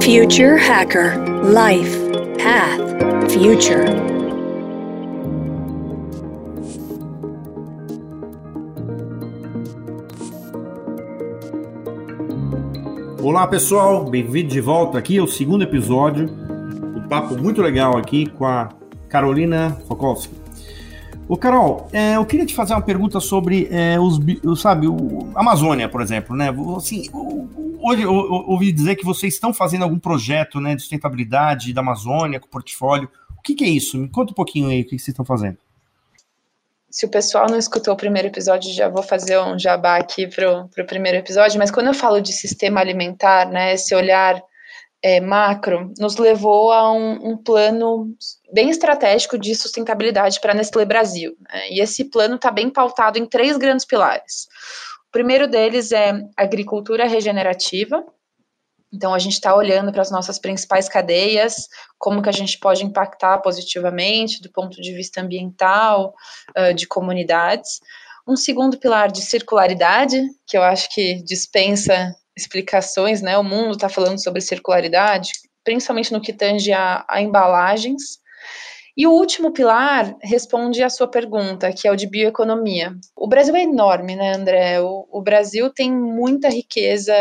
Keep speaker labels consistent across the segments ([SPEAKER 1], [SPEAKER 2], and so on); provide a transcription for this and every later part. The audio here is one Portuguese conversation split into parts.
[SPEAKER 1] Future Hacker Life Path Future.
[SPEAKER 2] Olá pessoal, bem-vindo de volta aqui ao segundo episódio. Um papo muito legal aqui com a Carolina Fokovski. Ô Carol, é, eu queria te fazer uma pergunta sobre é, os, sabe, o Amazônia, por exemplo, né? Assim, hoje eu, ouvi dizer que vocês estão fazendo algum projeto, né, de sustentabilidade da Amazônia com portfólio. O que, que é isso? Me conta um pouquinho aí o que, que vocês estão fazendo.
[SPEAKER 3] Se o pessoal não escutou o primeiro episódio, já vou fazer um jabá aqui para o primeiro episódio. Mas quando eu falo de sistema alimentar, né, esse olhar é, macro nos levou a um, um, plano bem estratégico de sustentabilidade para a Nestlé Brasil. Né? E esse plano está bem pautado em três grandes pilares. O primeiro deles é agricultura regenerativa. Então, a gente está olhando para as nossas principais cadeias, como que a gente pode impactar positivamente do ponto de vista ambiental, uh, de comunidades. Um segundo pilar de circularidade, que eu acho que dispensa explicações, né? O mundo está falando sobre circularidade, principalmente no que tange a, a, embalagens. E o último pilar responde à sua pergunta, que é o de bioeconomia. O Brasil é enorme, né, André? O, o Brasil tem muita riqueza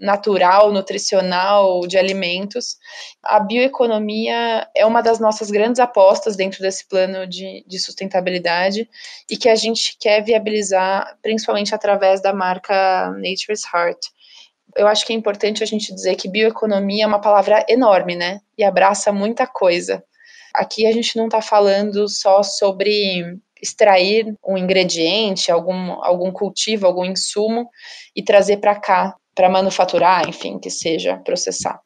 [SPEAKER 3] natural, nutricional, de alimentos. A bioeconomia é uma das nossas grandes apostas dentro desse plano de, de sustentabilidade e que a gente quer viabilizar, principalmente através da marca Nature's Heart eu acho que é importante a gente dizer que bioeconomia é uma palavra enorme, né? E abraça muita coisa. Aqui a gente não está falando só sobre extrair um ingrediente, algum, algum cultivo, algum insumo e trazer para cá, para manufaturar, enfim, que seja processar.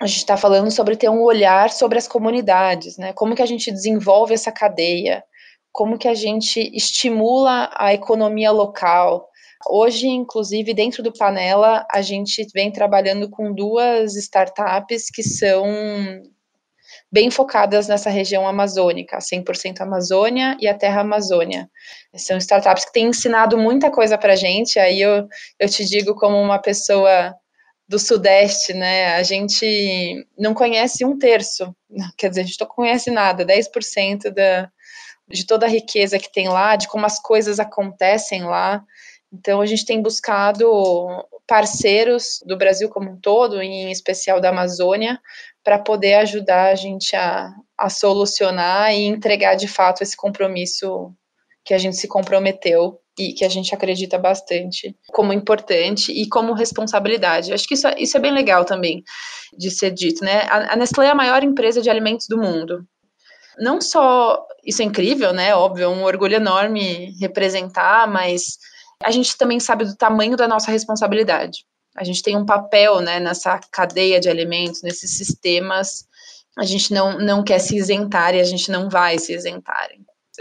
[SPEAKER 3] A gente está falando sobre ter um olhar sobre as comunidades, né? Como que a gente desenvolve essa cadeia, como que a gente estimula a economia local, Hoje, inclusive, dentro do Panela, a gente vem trabalhando com duas startups que são bem focadas nessa região amazônica, 100% Amazônia e a Terra Amazônia. São startups que têm ensinado muita coisa para a gente, aí eu, eu te digo como uma pessoa do Sudeste, né, a gente não conhece um terço, quer dizer, a gente não conhece nada, 10% da, de toda a riqueza que tem lá, de como as coisas acontecem lá, então, a gente tem buscado parceiros do Brasil como um todo, em especial da Amazônia, para poder ajudar a gente a, a solucionar e entregar de fato esse compromisso que a gente se comprometeu e que a gente acredita bastante como importante e como responsabilidade. Acho que isso, é, isso é bem legal também de ser dito, né? A, a Nestlé é a maior empresa de alimentos do mundo. Não só isso é incrível, né? Óbvio, é um orgulho enorme representar, mas a gente também sabe do tamanho da nossa responsabilidade. A gente tem um papel né, nessa cadeia de alimentos, nesses sistemas. A gente não, não quer se isentar e a gente não vai se isentar.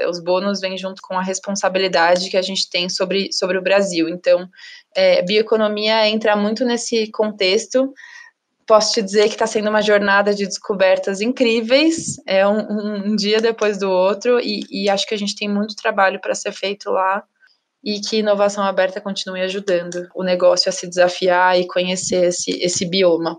[SPEAKER 3] Os bônus vêm junto com a responsabilidade que a gente tem sobre, sobre o Brasil. Então, é, bioeconomia entra muito nesse contexto. Posso te dizer que está sendo uma jornada de descobertas incríveis, é um, um dia depois do outro, e, e acho que a gente tem muito trabalho para ser feito lá e que inovação aberta continue ajudando o negócio a se desafiar e conhecer esse, esse bioma.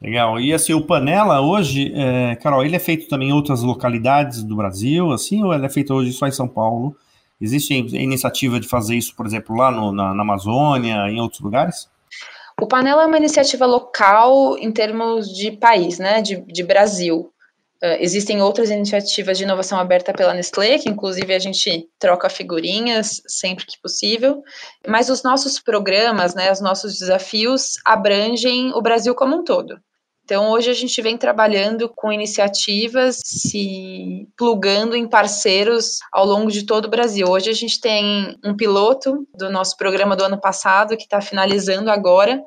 [SPEAKER 2] Legal. E assim, o Panela hoje, é, Carol, ele é feito também em outras localidades do Brasil, assim, ou ele é feito hoje só em São Paulo? Existe iniciativa de fazer isso, por exemplo, lá no, na, na Amazônia, em outros lugares?
[SPEAKER 3] O Panela é uma iniciativa local em termos de país, né, de, de Brasil. Uh, existem outras iniciativas de inovação aberta pela Nestlé, que inclusive a gente troca figurinhas sempre que possível, mas os nossos programas, né, os nossos desafios abrangem o Brasil como um todo. Então, hoje a gente vem trabalhando com iniciativas, se plugando em parceiros ao longo de todo o Brasil. Hoje a gente tem um piloto do nosso programa do ano passado, que está finalizando agora,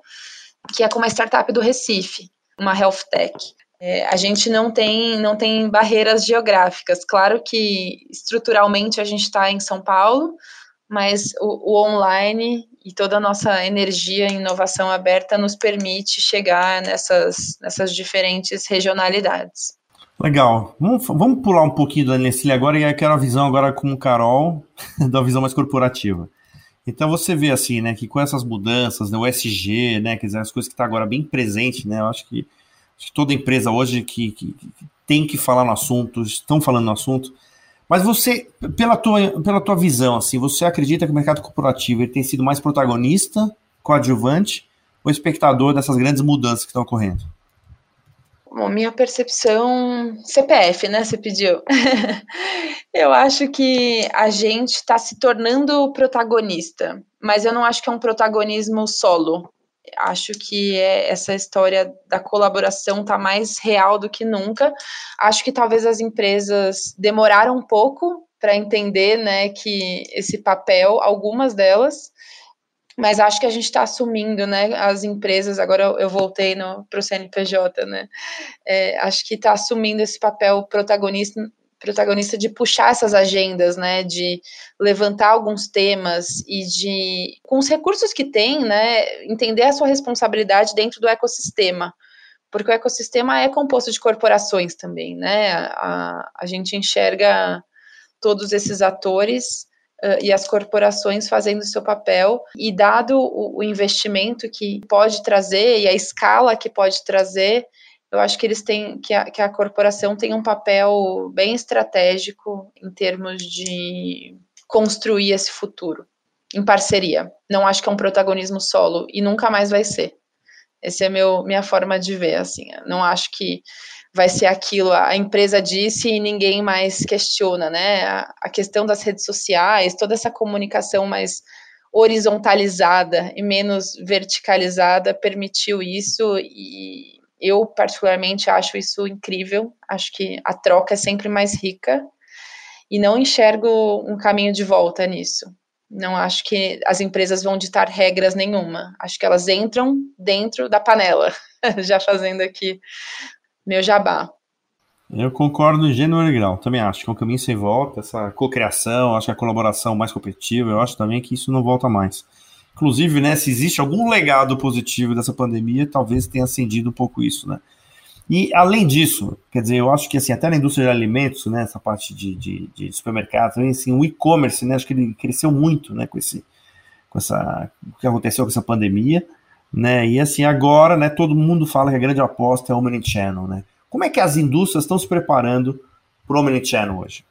[SPEAKER 3] que é com uma startup do Recife, uma health tech. É, a gente não tem, não tem barreiras geográficas. Claro que estruturalmente a gente está em São Paulo, mas o, o, online e toda a nossa energia em inovação aberta nos permite chegar nessas, nessas diferentes regionalidades.
[SPEAKER 2] Legal. Vamos, vamos pular um pouquinho da Nestlé agora e eu quero a visão agora com o Carol, da visão mais corporativa. Então você vê assim, né, que com essas mudanças, né, o SG, né, quer dizer, as coisas que está agora bem presente, né, eu acho que toda empresa hoje que, que, que, tem que falar no assunto, estão falando no assunto, mas você, pela tua, pela tua visão, assim, você acredita que o mercado corporativo ele tem sido mais protagonista, coadjuvante, ou espectador dessas grandes mudanças que estão ocorrendo?
[SPEAKER 3] Bom, minha percepção CPF, né? Você pediu. eu acho que a gente está se tornando protagonista, mas eu não acho que é um protagonismo solo. Acho que é essa história da colaboração está mais real do que nunca. Acho que talvez as empresas demoraram um pouco para entender, né, que esse papel, algumas delas, mas acho que a gente está assumindo, né? As empresas, agora eu voltei para o CNPJ, né? É, acho que está assumindo esse papel protagonista, protagonista de puxar essas agendas, né? De levantar alguns temas e de, com os recursos que tem, né? Entender a sua responsabilidade dentro do ecossistema. Porque o ecossistema é composto de corporações também, né? A, a gente enxerga todos esses atores uh, e as corporações fazendo seu papel, e dado o, o investimento que pode trazer e a escala que pode trazer, eu acho que eles têm que a, que a corporação tem um papel bem estratégico em termos de construir esse futuro em parceria. Não acho que é um protagonismo solo e nunca mais vai ser. Essa é meu minha forma de ver assim. Não acho que vai ser aquilo, a empresa disse e ninguém mais questiona, né? A, a questão das redes sociais, toda essa comunicação mais horizontalizada e menos verticalizada permitiu isso e eu particularmente acho isso incrível. Acho que a troca é sempre mais rica e não enxergo um caminho de volta nisso. Não acho que as empresas vão ditar regras nenhuma. Acho que elas entram dentro da panela, já fazendo aqui meu jabá.
[SPEAKER 2] Eu concordo em gênero e grau, também acho que é um caminho sem volta, essa cocriação, acho que a colaboração mais competitiva, eu acho também que isso não volta mais. Inclusive, né, se existe algum legado positivo dessa pandemia, talvez tenha acendido um pouco isso, né. E além disso, quer dizer, eu acho que assim, até na indústria de alimentos, né, essa parte de, de, de supermercados, assim, o e-commerce, né, acho que ele cresceu muito, né, com esse, com essa, o que aconteceu com essa pandemia, né? E assim, agora, né, todo mundo fala que a grande aposta é o Omnichannel, né? Como é que as indústrias estão se preparando para o Omnichannel hoje?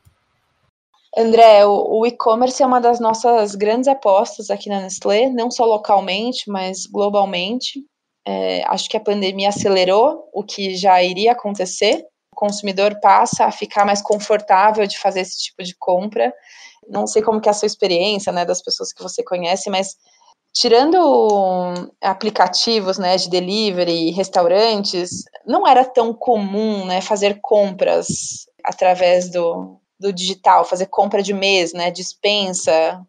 [SPEAKER 3] André, o, o e-commerce é uma das nossas grandes apostas aqui na Nestlé, não só localmente, mas globalmente. É, acho que a pandemia acelerou o que já iria acontecer. O consumidor passa a ficar mais confortável de fazer esse tipo de compra. Não sei como que é a sua experiência, né, das pessoas que você conhece, mas tirando aplicativos né, de delivery, restaurantes, não era tão comum né, fazer compras através do, do digital, fazer compra de mês, né, dispensa,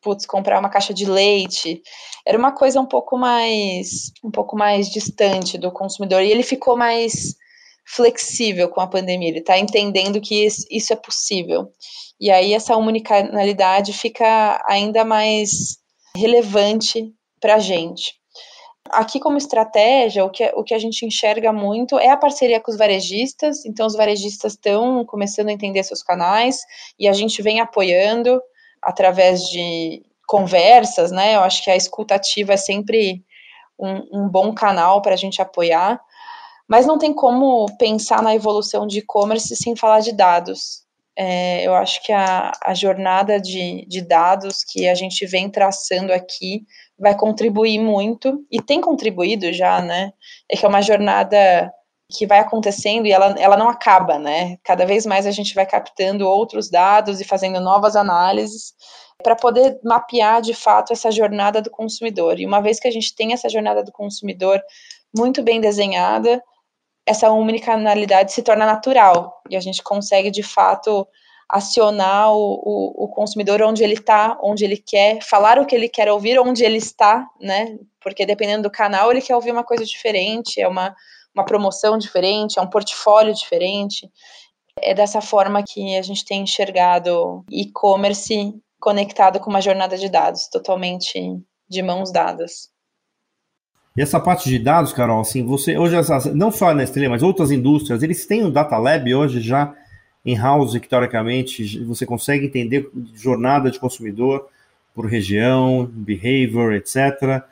[SPEAKER 3] putz, comprar uma caixa de leite, era uma coisa um pouco mais um pouco mais distante do consumidor e ele ficou mais flexível com a pandemia, ele está entendendo que isso é possível. E aí essa unicanalidade fica ainda mais relevante para a gente. Aqui, como estratégia, o que, o que a gente enxerga muito é a parceria com os varejistas. Então, os varejistas estão começando a entender seus canais e a gente vem apoiando através de conversas, né? Eu acho que a escutativa é sempre um, um bom canal para a gente apoiar. Mas não tem como pensar na evolução de e-commerce sem falar de dados. É, eu acho que a, a jornada de, de dados que a gente vem traçando aqui vai contribuir muito, e tem contribuído já, né? É que é uma jornada que vai acontecendo e ela, ela não acaba, né? Cada vez mais a gente vai captando outros dados e fazendo novas análises para poder mapear de fato essa jornada do consumidor. E uma vez que a gente tem essa jornada do consumidor muito bem desenhada, essa omnicanalidade se torna natural e a gente consegue de fato acionar o, o, o consumidor onde ele está, onde ele quer, falar o que ele quer ouvir, onde ele está, né? Porque dependendo do canal, ele quer ouvir uma coisa diferente, é uma, uma promoção diferente, é um portfólio diferente. É dessa forma que a gente tem enxergado e-commerce conectado com uma jornada de dados totalmente de mãos dadas.
[SPEAKER 2] E essa parte de dados, Carol, assim, você hoje não só a Nestlé, mas outras indústrias, eles têm um data lab hoje já em house que teoricamente você consegue entender jornada de consumidor, por região, behavior, etc.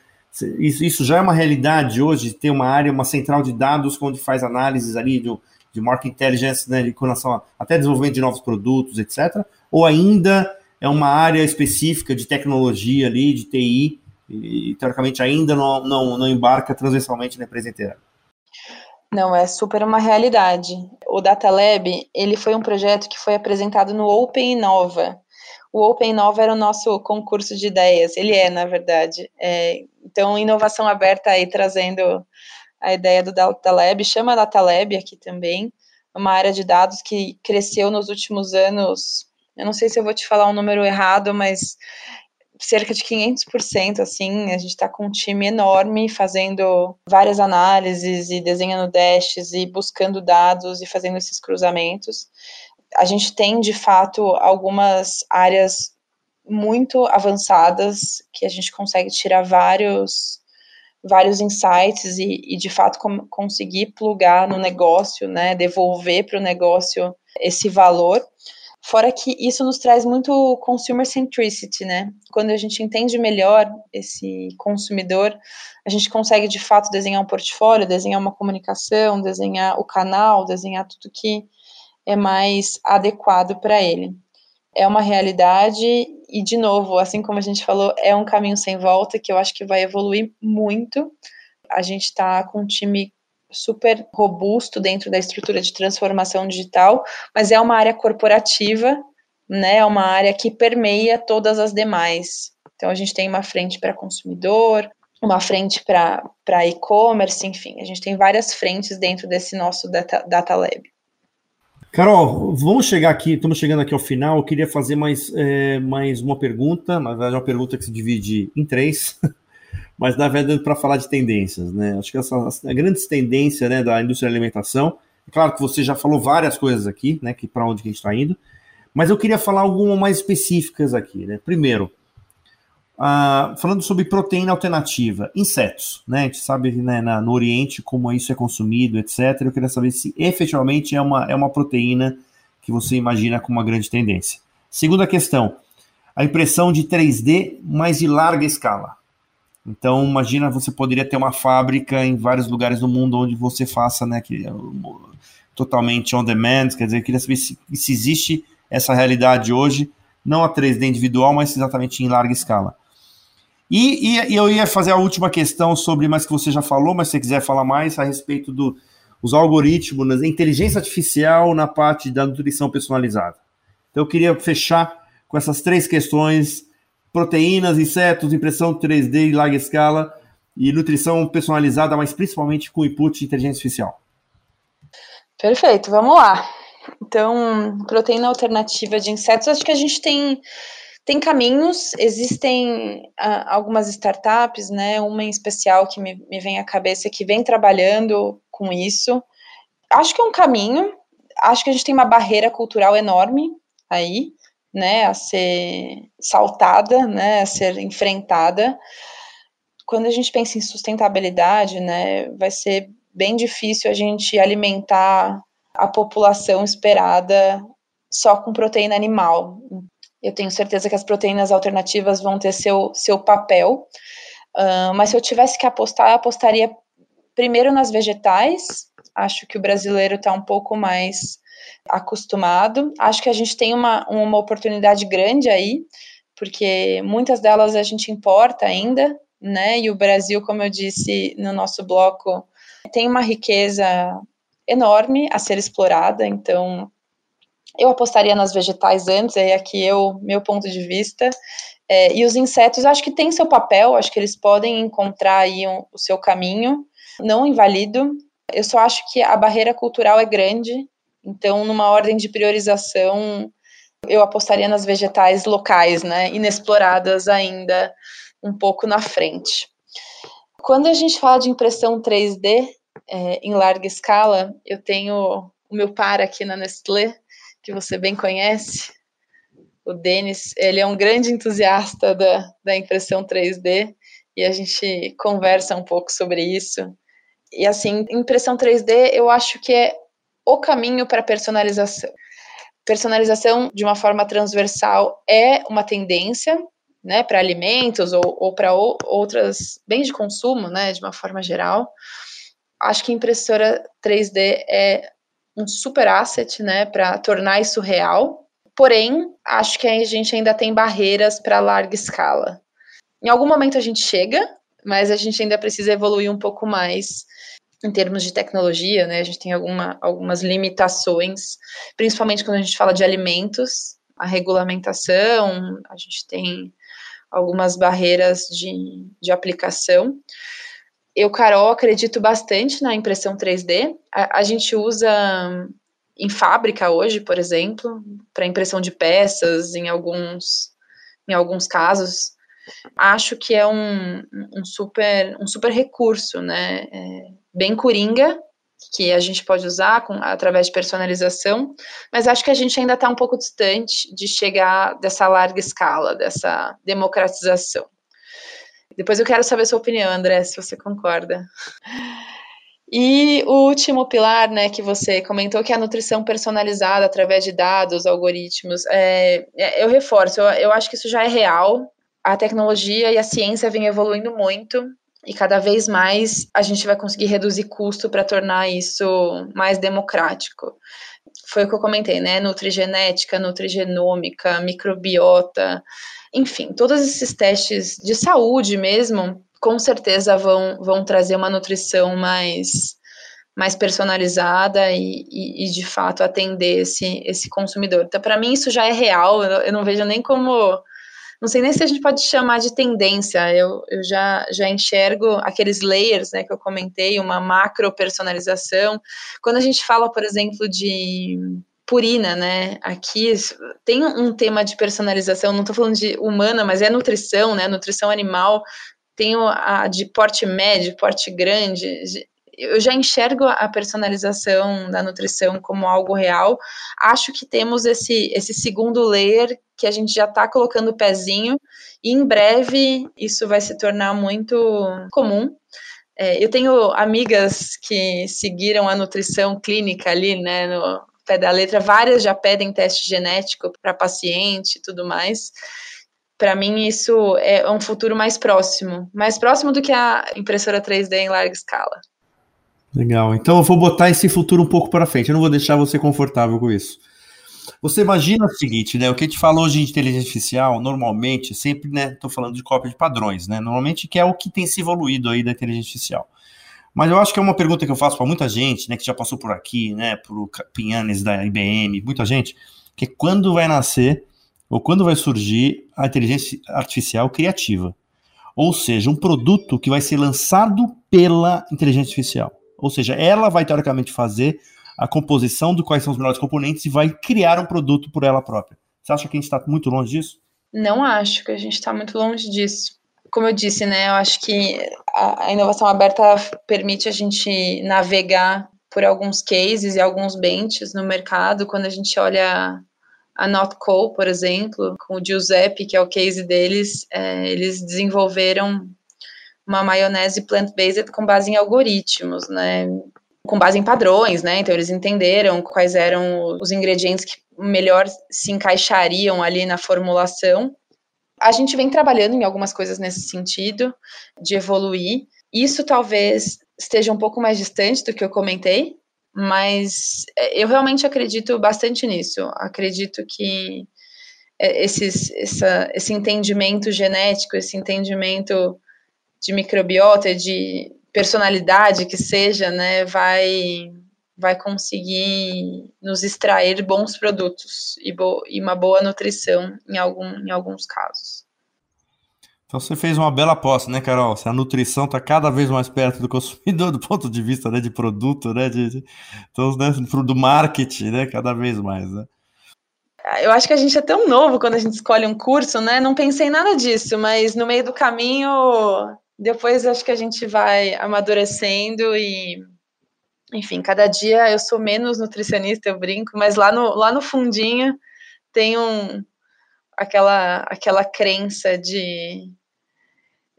[SPEAKER 2] Isso, já é uma realidade hoje, ter uma área, uma central de dados onde faz análises ali de, de market intelligence, né, de relação a, até desenvolvimento de novos produtos, etc. Ou ainda é uma área específica de tecnologia ali, de TI, e teoricamente ainda não, não, não embarca transversalmente na empresa inteira.
[SPEAKER 3] Não, é super uma realidade. O Data Lab, ele foi um projeto que foi apresentado no Open Innova. O Open Innova era o nosso concurso de ideias, ele é, na verdade. É, então, inovação aberta aí, trazendo a ideia do Data Lab, chama Data Lab aqui também, uma área de dados que cresceu nos últimos anos, eu não sei se eu vou te falar um número errado, mas cerca de 500%, assim, a gente está com um time enorme fazendo várias análises e desenhando dashes e buscando dados e fazendo esses cruzamentos. A gente tem, de fato, algumas áreas muito avançadas que a gente consegue tirar vários vários insights e, e de fato com, conseguir plugar no negócio, né, devolver para o negócio esse valor. Fora que isso nos traz muito consumer centricity, né? Quando a gente entende melhor esse consumidor, a gente consegue de fato desenhar um portfólio, desenhar uma comunicação, desenhar o canal, desenhar tudo que é mais adequado para ele. É uma realidade e, de novo, assim como a gente falou, é um caminho sem volta que eu acho que vai evoluir muito. A gente está com um time super robusto dentro da estrutura de transformação digital, mas é uma área corporativa, né? É uma área que permeia todas as demais. Então a gente tem uma frente para consumidor, uma frente para e-commerce, enfim, a gente tem várias frentes dentro desse nosso data, data lab.
[SPEAKER 2] Carol, vamos chegar aqui, estamos chegando aqui ao final. Eu queria fazer mais, é, mais uma pergunta, na verdade, uma pergunta que se divide em três. mas na verdade para falar de tendências, né? Acho que essa a grande tendência, né, da indústria da alimentação. É claro que você já falou várias coisas aqui, né, que para onde que a gente está indo, mas eu queria falar algumas mais específicas aqui, né? Primeiro, falando sobre proteína alternativa, insetos, né? A gente sabe né, na, no Oriente como isso é consumido, etc. Eu queria saber se efetivamente é uma, é uma proteína que você imagina como uma grande tendência. Segunda questão, a impressão de 3D, mas de larga escala. Então, imagina, você poderia ter uma fábrica em vários lugares do mundo onde você faça, né, que, é totalmente on demand, quer dizer, eu queria saber se, se existe essa realidade hoje, não a 3D individual, mas exatamente em larga escala. E, e, e, eu ia fazer a última questão sobre, mas que você já falou, mas se você quiser falar mais a respeito dos do, algoritmos, a inteligência artificial na parte da nutrição personalizada. Então eu queria fechar com essas três questões proteínas, insetos, impressão 3D em larga escala e nutrição personalizada, mas principalmente com input de inteligência artificial.
[SPEAKER 3] Perfeito, vamos lá. Então, proteína alternativa de insetos, acho que a gente tem tem caminhos, existem uh, algumas startups, né? Uma em especial que me, me vem à cabeça que vem trabalhando com isso. Acho que é um caminho, acho que a gente tem uma barreira cultural enorme aí né, a ser saltada, né, a ser enfrentada. Quando a gente pensa em sustentabilidade, né, vai ser bem difícil a gente alimentar a população esperada só com proteína animal. Eu tenho certeza que as proteínas alternativas vão ter seu, seu papel, uh, mas se eu tivesse que apostar, eu apostaria primeiro nas vegetais. Acho que o brasileiro está um pouco mais acostumado. Acho que a gente tem uma, uma oportunidade grande aí, porque muitas delas a gente importa ainda, né? E o Brasil, como eu disse no nosso bloco, tem uma riqueza enorme a ser explorada, então eu apostaria nas vegetais antes, é aqui eu, meu ponto de vista. É, e os insetos, acho que tem seu papel, acho que eles podem encontrar aí um, o seu caminho, não invalido. Eu só acho que a barreira cultural é grande então, numa ordem de priorização, eu apostaria nas vegetais locais, né, inexploradas ainda um pouco na frente. Quando a gente fala de impressão 3D é, em larga escala, eu tenho o meu par aqui na Nestlé, que você bem conhece, o Denis, ele é um grande entusiasta da, da impressão 3D e a gente conversa um pouco sobre isso. E assim, impressão 3D eu acho que é o caminho para personalização. Personalização de uma forma transversal é uma tendência, né, para alimentos ou, ou para outras bens de consumo, né, de uma forma geral. Acho que impressora 3D é um super asset, né, para tornar isso real. Porém, acho que a gente ainda tem barreiras para larga escala. Em algum momento a gente chega, mas a gente ainda precisa evoluir um pouco mais em termos de tecnologia, né? A gente tem alguma, algumas limitações, principalmente quando a gente fala de alimentos, a regulamentação, a gente tem algumas barreiras de, de aplicação. Eu, Carol, acredito bastante na impressão 3D. A, a gente usa em fábrica hoje, por exemplo, para impressão de peças, em alguns, em alguns casos. Acho que é um, um, super, um super recurso, né? É bem coringa, que a gente pode usar com, através de personalização, mas acho que a gente ainda está um pouco distante de chegar dessa larga escala, dessa democratização. Depois eu quero saber sua opinião, André, se você concorda. E o último pilar, né, que você comentou, que é a nutrição personalizada através de dados, algoritmos. É, é, eu reforço, eu, eu acho que isso já é real. A tecnologia e a ciência vêm evoluindo muito e cada vez mais a gente vai conseguir reduzir custo para tornar isso mais democrático. Foi o que eu comentei, né? Nutrigenética, nutrigenômica, microbiota, enfim, todos esses testes de saúde mesmo, com certeza vão, vão trazer uma nutrição mais, mais personalizada e, e, e de fato atender esse, esse consumidor. Então, para mim, isso já é real, eu, eu não vejo nem como não sei nem se a gente pode chamar de tendência, eu, eu já, já enxergo aqueles layers né, que eu comentei, uma macro personalização. Quando a gente fala, por exemplo, de purina, né? Aqui tem um tema de personalização, não estou falando de humana, mas é nutrição, né? Nutrição animal. Tem a de porte médio, porte grande. Eu já enxergo a personalização da nutrição como algo real. Acho que temos esse, esse segundo layer que a gente já está colocando o pezinho, e em breve isso vai se tornar muito comum. É, eu tenho amigas que seguiram a nutrição clínica ali, né, no, pé da letra, várias já pedem teste genético para paciente e tudo mais. Para mim, isso é um futuro mais próximo, mais próximo do que a impressora 3D em larga escala.
[SPEAKER 2] Legal. Então eu vou botar esse futuro um pouco para frente. Eu não vou deixar você confortável com isso. Você imagina o seguinte, né? O que a gente falou hoje de inteligência artificial, normalmente, sempre, né? Estou falando de cópia de padrões, né? Normalmente que é o que tem se evoluído aí da inteligência artificial. Mas eu acho que é uma pergunta que eu faço para muita gente, né, que já passou por aqui, né, por Pinhanes da IBM, muita gente, que é quando vai nascer ou quando vai surgir a inteligência artificial criativa. Ou seja, um produto que vai ser lançado pela inteligência artificial. Ou seja, ela vai teoricamente fazer a composição de quais são os melhores componentes e vai criar um produto por ela própria. Você acha que a gente está muito longe disso?
[SPEAKER 3] Não acho que a gente está muito longe disso como eu disse, né, eu acho que a, a inovação aberta permite a gente navegar por alguns cases e alguns benches no mercado. Quando a gente olha a Notco, por exemplo, com o Giuseppe, que é o case deles, é, eles desenvolveram uma maionese plant-based com base em algoritmos, né? Com base em padrões, né? Então eles entenderam quais eram os ingredientes que melhor se encaixariam ali na formulação a gente vem trabalhando em algumas coisas nesse sentido, de evoluir. Isso talvez esteja um pouco mais distante do que eu comentei, mas é, eu realmente acredito bastante nisso. Acredito que é, esses, essa, esse entendimento genético, esse entendimento de microbiota, de personalidade que seja, né, vai vai conseguir nos extrair bons produtos e, bo e uma boa nutrição em, algum, em alguns casos.
[SPEAKER 2] Então você fez uma bela aposta, né, Carol? Se a nutrição está cada vez mais perto do consumidor do ponto de vista né, de produto, né, de, de então, né, do marketing, né, cada vez mais, né?
[SPEAKER 3] Eu acho que a gente é tão novo quando a gente escolhe um curso, né? Não pensei em nada disso, mas no meio do caminho, depois acho que a gente vai amadurecendo e enfim, cada dia eu sou menos nutricionista, eu brinco, mas lá no, lá no fundinho tem um, aquela, aquela crença de,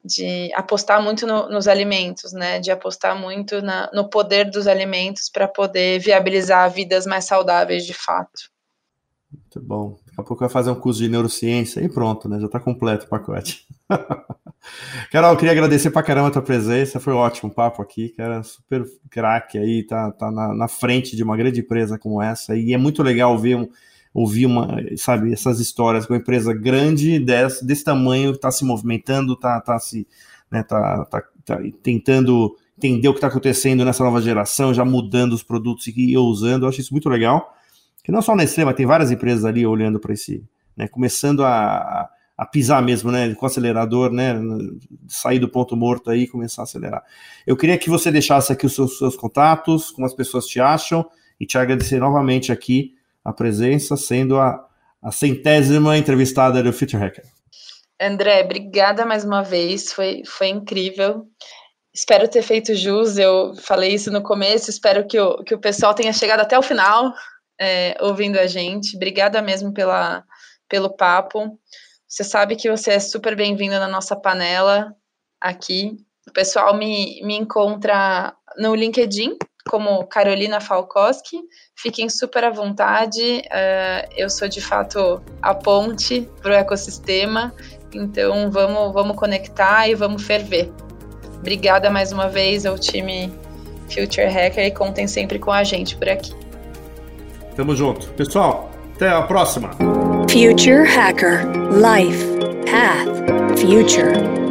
[SPEAKER 3] de apostar muito no, nos alimentos, né? De apostar muito na, no poder dos alimentos para poder viabilizar vidas mais saudáveis de fato.
[SPEAKER 2] Muito bom. A pouco vai fazer um curso de neurociência e pronto, né? Já está completo o pacote. Carol, queria agradecer pra caramba a tua presença, foi um ótimo papo aqui, cara, super craque aí, tá, tá na, na, frente de uma grande empresa como essa, e é muito legal ver, ouvir uma, sabe, essas histórias com uma empresa grande desse, desse tamanho, está se movimentando, tá, tá se, né, tá, tá, tá tentando entender o que está acontecendo nessa nova geração, já mudando os produtos e usando, eu acho isso muito legal, que não só na Extrema, tem várias empresas ali olhando para esse, né, começando a, a, pisar mesmo, né, com o acelerador, né, sair do ponto morto aí e começar a acelerar. Eu queria que você deixasse aqui os seus, seus contatos, como as pessoas te acham, e te agradecer novamente aqui a presença, sendo a, a centésima entrevistada do Future Hacker.
[SPEAKER 3] André, obrigada mais uma vez, foi, foi incrível. Espero ter feito jus, eu falei isso no começo, espero que o, que o pessoal tenha chegado até o final é, ouvindo a gente. Obrigada mesmo pela, pelo papo. Você sabe que você é super bem-vindo na nossa panela aqui. O pessoal me, me encontra no LinkedIn como Carolina Falkowski. Fiquem super à vontade. Uh, eu sou de fato a ponte para o ecossistema. Então vamos, vamos conectar e vamos ferver. Obrigada mais uma vez ao time Future Hacker e contem sempre com a gente por aqui.
[SPEAKER 2] Tamo junto. Pessoal, até a próxima.
[SPEAKER 1] Future Hacker Life Path Future